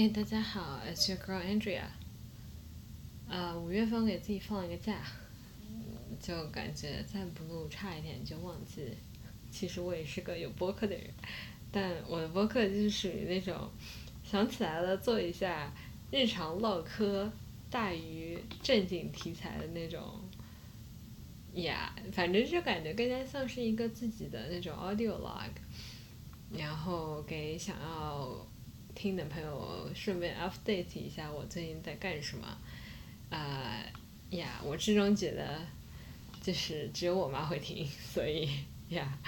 嘿，大家好，It's your girl Andrea。呃，五月份给自己放了一个假，就感觉再不录差一点就忘记。其实我也是个有播客的人，但我的播客就是属于那种想起来了做一下日常唠嗑大于正经题材的那种。呀，反正就感觉更加像是一个自己的那种 audio log，然后给想要。听的朋友顺便 update 一下我最近在干什么，啊呀，我始终觉得就是只有我妈会听，所以呀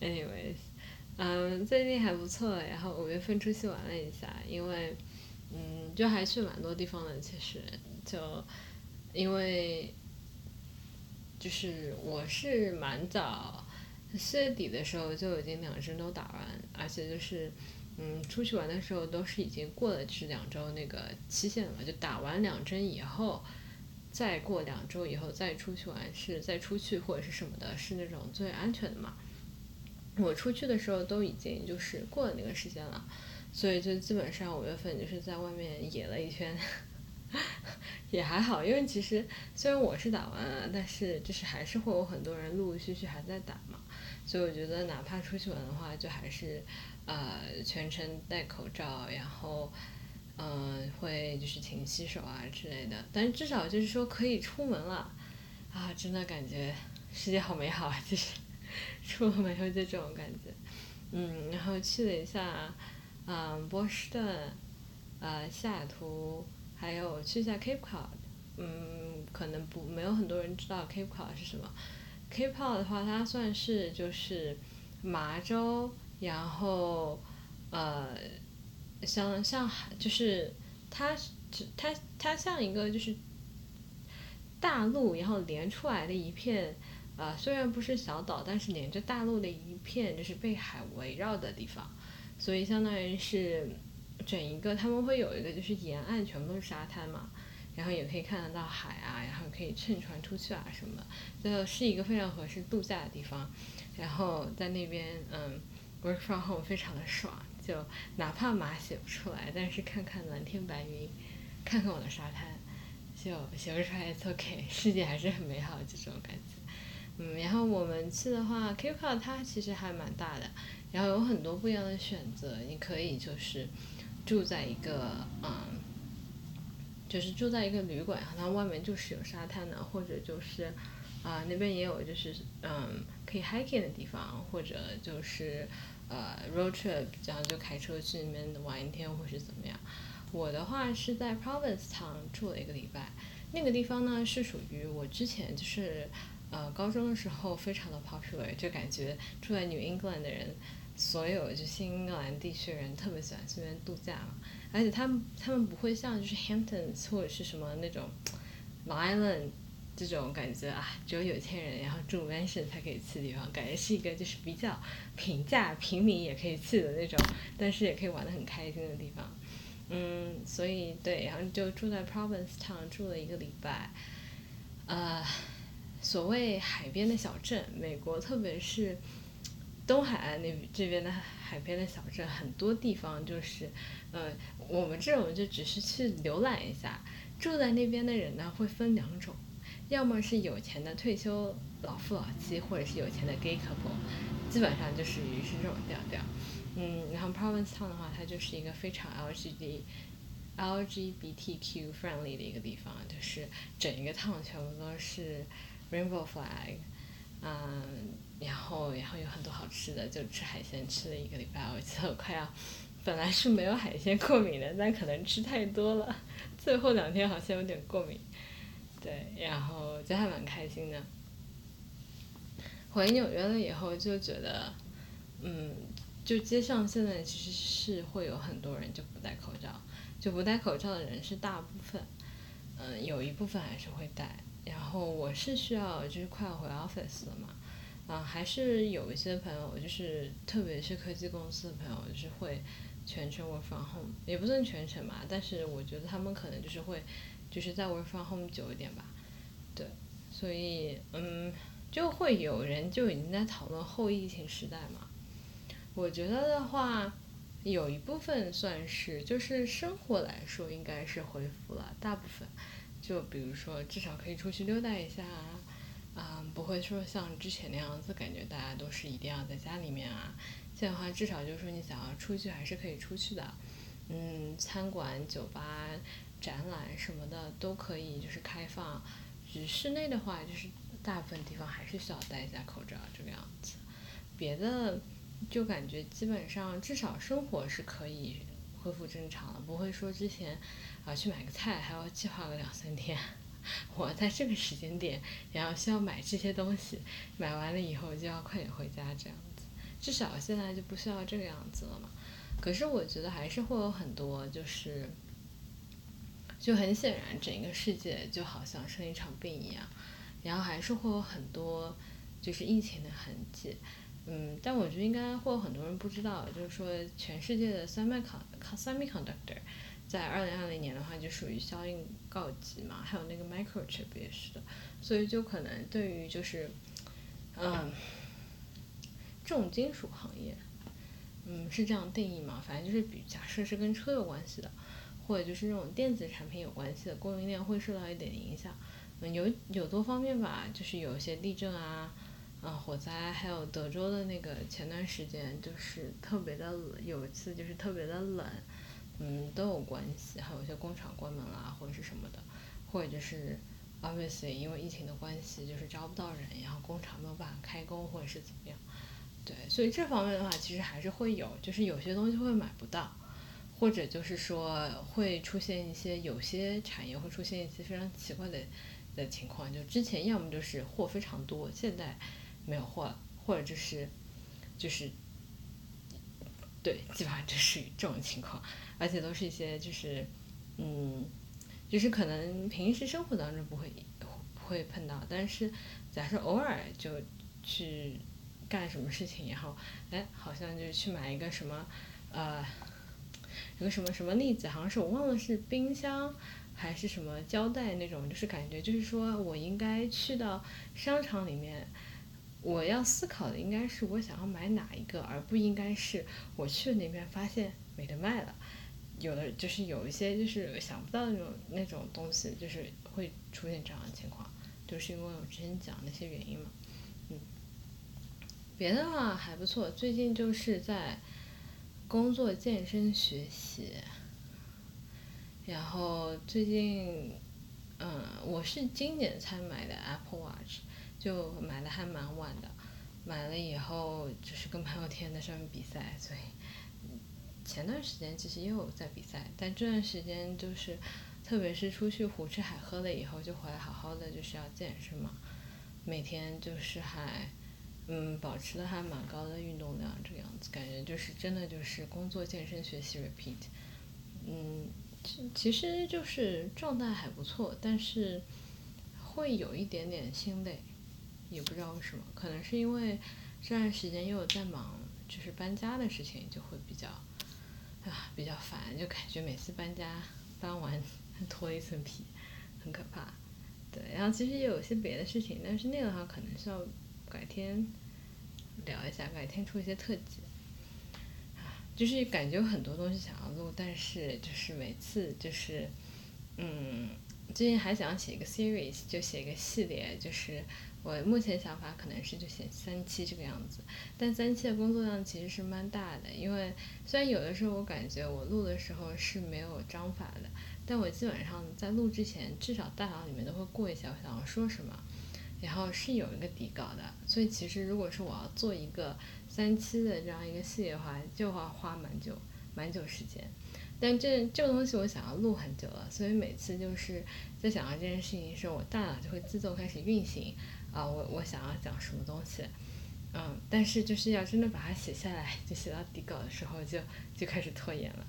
，anyways，嗯，最近还不错，然后五月份出去玩了一下，因为嗯，就还去蛮多地方的，其实就因为就是我是蛮早四月底的时候就已经两针都打完，而且就是。嗯，出去玩的时候都是已经过了是两周那个期限了，就打完两针以后，再过两周以后再出去玩是再出去或者是什么的，是那种最安全的嘛。我出去的时候都已经就是过了那个时间了，所以就基本上五月份就是在外面野了一圈，也还好，因为其实虽然我是打完了，但是就是还是会有很多人陆陆续续还在打嘛，所以我觉得哪怕出去玩的话，就还是。呃，全程戴口罩，然后，嗯，会就是勤洗手啊之类的。但至少就是说可以出门了，啊，真的感觉世界好美好啊！就是 出了门后就这种感觉。嗯，然后去了一下，嗯，波士顿，呃，西雅图，还有去一下 Cape Cod。嗯，可能不没有很多人知道 Cape Cod 是什么。Cape Cod 的话，它算是就是麻州。然后，呃，像像海就是它是，它它像一个就是大陆，然后连出来的一片，呃，虽然不是小岛，但是连着大陆的一片，就是被海围绕的地方，所以相当于是整一个，他们会有一个就是沿岸全部都是沙滩嘛，然后也可以看得到海啊，然后可以乘船出去啊什么的，就是一个非常合适度假的地方，然后在那边，嗯。Work from home 非常的爽，就哪怕码写不出来，但是看看蓝天白云，看看我的沙滩，就写不出来，it's OK，世界还是很美好的这种感觉。嗯，然后我们去的话，Kiko 它其实还蛮大的，然后有很多不一样的选择，你可以就是住在一个嗯，就是住在一个旅馆，然后外面就是有沙滩的，或者就是啊那边也有就是嗯。可以 hiking 的地方，或者就是呃 road trip，然后就开车去那边玩一天，或是怎么样。我的话是在 Provincetown 住了一个礼拜，那个地方呢是属于我之前就是呃高中的时候非常的 popular，就感觉住在 New England 的人，所有就新英格兰地区的人特别喜欢去那边度假嘛，而且他们他们不会像就是 Hamptons 或者是什么那种 Island。这种感觉啊，只有有钱人然后住 mansion 才可以去的地方，感觉是一个就是比较平价平民也可以去的那种，但是也可以玩的很开心的地方。嗯，所以对，然后就住在 Provincetown 住了一个礼拜。呃，所谓海边的小镇，美国特别是东海岸那这边的海边的小镇，很多地方就是，呃，我们这种就只是去浏览一下。住在那边的人呢，会分两种。要么是有钱的退休老夫老妻，或者是有钱的 gay couple，基本上就属于是这种调调。嗯，然后 Provincetown 的话，它就是一个非常 LGBT LGBTQ friendly 的一个地方，就是整一个 town 全部都是 rainbow flag，嗯，然后然后有很多好吃的，就吃海鲜吃了一个礼拜，我记得我快要，本来是没有海鲜过敏的，但可能吃太多了，最后两天好像有点过敏。对，然后就还蛮开心的。回纽约了以后就觉得，嗯，就街上现在其实是会有很多人就不戴口罩，就不戴口罩的人是大部分，嗯，有一部分还是会戴。然后我是需要就是快要回 office 了嘛，啊，还是有一些朋友就是特别是科技公司的朋友就是会全程 work from home，也不算全程嘛，但是我觉得他们可能就是会。就是在 work from home 久一点吧，对，所以嗯，就会有人就已经在讨论后疫情时代嘛。我觉得的话，有一部分算是，就是生活来说应该是恢复了，大部分，就比如说至少可以出去溜达一下啊，啊，不会说像之前那样子，感觉大家都是一定要在家里面啊。现在的话，至少就是说你想要出去还是可以出去的，嗯，餐馆、酒吧、展览什么的都可以就是开放，只室内的话就是大部分地方还是需要戴一下口罩这个样子，别的。就感觉基本上至少生活是可以恢复正常了，不会说之前啊去买个菜还要计划个两三天，我在这个时间点然后需要买这些东西，买完了以后就要快点回家这样子，至少现在就不需要这个样子了嘛。可是我觉得还是会有很多就是，就很显然整个世界就好像生一场病一样，然后还是会有很多就是疫情的痕迹。嗯，但我觉得应该会有很多人不知道，就是说全世界的 semiconductor 在二零二零年的话就属于效应告急嘛，还有那个 microchip 也是的，所以就可能对于就是嗯重金属行业，嗯是这样定义嘛，反正就是比假设是跟车有关系的，或者就是那种电子产品有关系的供应链会受到一点影响，嗯有有多方面吧，就是有一些地震啊。啊，火灾还有德州的那个前段时间就是特别的冷，有一次就是特别的冷，嗯，都有关系。还有一些工厂关门啦，或者是什么的，或者就是 obviously 因为疫情的关系，就是招不到人，然后工厂没有办法开工，或者是怎么样。对，所以这方面的话，其实还是会有，就是有些东西会买不到，或者就是说会出现一些有些产业会出现一些非常奇怪的的情况，就之前要么就是货非常多，现在。没有货了，或者就是，就是，对，基本上就是这种情况，而且都是一些就是，嗯，就是可能平时生活当中不会不会碰到，但是假设偶尔就去干什么事情，然后哎，好像就去买一个什么，呃，有个什么什么例子，好像是我忘了是冰箱还是什么胶带那种，就是感觉就是说我应该去到商场里面。我要思考的应该是我想要买哪一个，而不应该是我去了那边发现没得卖了。有的就是有一些就是想不到那种那种东西，就是会出现这样的情况，就是因为我之前讲那些原因嘛。嗯，别的话还不错，最近就是在工作、健身、学习。然后最近，嗯，我是今年才买的 Apple Watch。就买的还蛮晚的，买了以后就是跟朋友天天在上面比赛，所以前段时间其实也有在比赛，但这段时间就是，特别是出去胡吃海喝了以后，就回来好好的就是要健身嘛，每天就是还，嗯，保持的还蛮高的运动量这个样子，感觉就是真的就是工作、健身、学习 repeat，嗯，其其实就是状态还不错，但是会有一点点心累。也不知道为什么，可能是因为这段时间又有在忙，就是搬家的事情，就会比较啊比较烦，就感觉每次搬家搬完脱一层皮，很可怕。对，然后其实也有些别的事情，但是那个的话可能是要改天聊一下，改天出一些特辑。就是感觉有很多东西想要录，但是就是每次就是嗯，最近还想写一个 series，就写一个系列，就是。我目前想法可能是就写三期这个样子，但三期的工作量其实是蛮大的，因为虽然有的时候我感觉我录的时候是没有章法的，但我基本上在录之前至少大脑里面都会过一下我想要说什么，然后是有一个底稿的，所以其实如果是我要做一个三期的这样一个系列的话，就要花蛮久蛮久时间。但这这个东西我想要录很久了，所以每次就是在想到这件事情的时候，我大脑就会自动开始运行。啊，我我想要讲什么东西，嗯，但是就是要真的把它写下来，就写到底稿的时候，就就开始拖延了，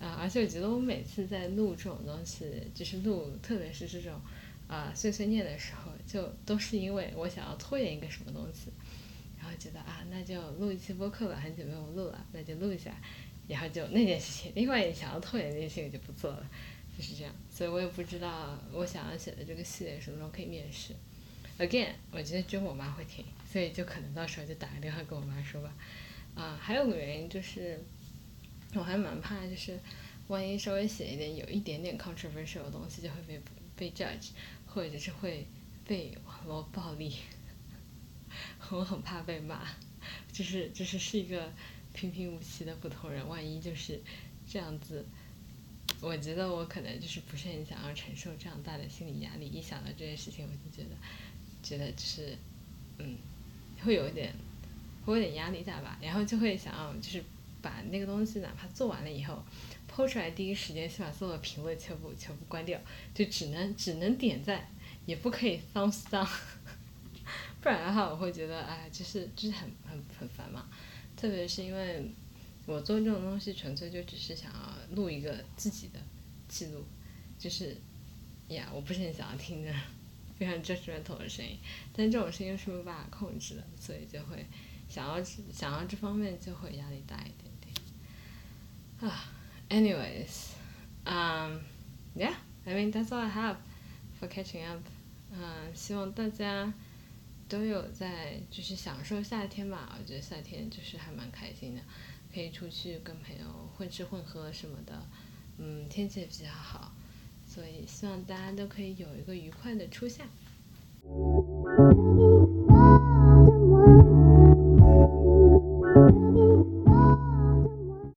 啊，而且我觉得我每次在录这种东西，就是录，特别是这种啊碎碎念的时候，就都是因为我想要拖延一个什么东西，然后觉得啊，那就录一期播客吧，很久没有录了，那就录一下，然后就那件事情，另外也想要拖延那件事情就不做了，就是这样，所以我也不知道我想要写的这个系列什么时候可以面试。Again，我觉得只有我妈会听，所以就可能到时候就打个电话跟我妈说吧。啊，还有个原因就是，我还蛮怕，就是万一稍微写一点有一点点 controversial 的东西，就会被被 judge，或者是会被网络暴力。我很怕被骂，就是就是是一个平平无奇的普通人，万一就是这样子，我觉得我可能就是不是很想要承受这样大的心理压力。一想到这件事情，我就觉得觉得就是嗯，会有一点会有点压力大吧，然后就会想要就是把那个东西哪怕做完了以后抛出来，第一时间先把所有的评论全部全部关掉，就只能只能点赞，也不可以 thumbs down。不然的话，我会觉得，哎，就是就是很很很烦嘛。特别是因为我做这种东西，纯粹就只是想要录一个自己的记录，就是呀，我不是很想要听着非常 judgmental 的声音，但这种声音是没有办法控制的，所以就会想要想要这方面就会压力大一点啊，anyways，嗯，yeah，I mean that's all I have for catching up。嗯，希望大家。都有在，就是享受夏天吧。我觉得夏天就是还蛮开心的，可以出去跟朋友混吃混喝什么的。嗯，天气也比较好，所以希望大家都可以有一个愉快的初夏。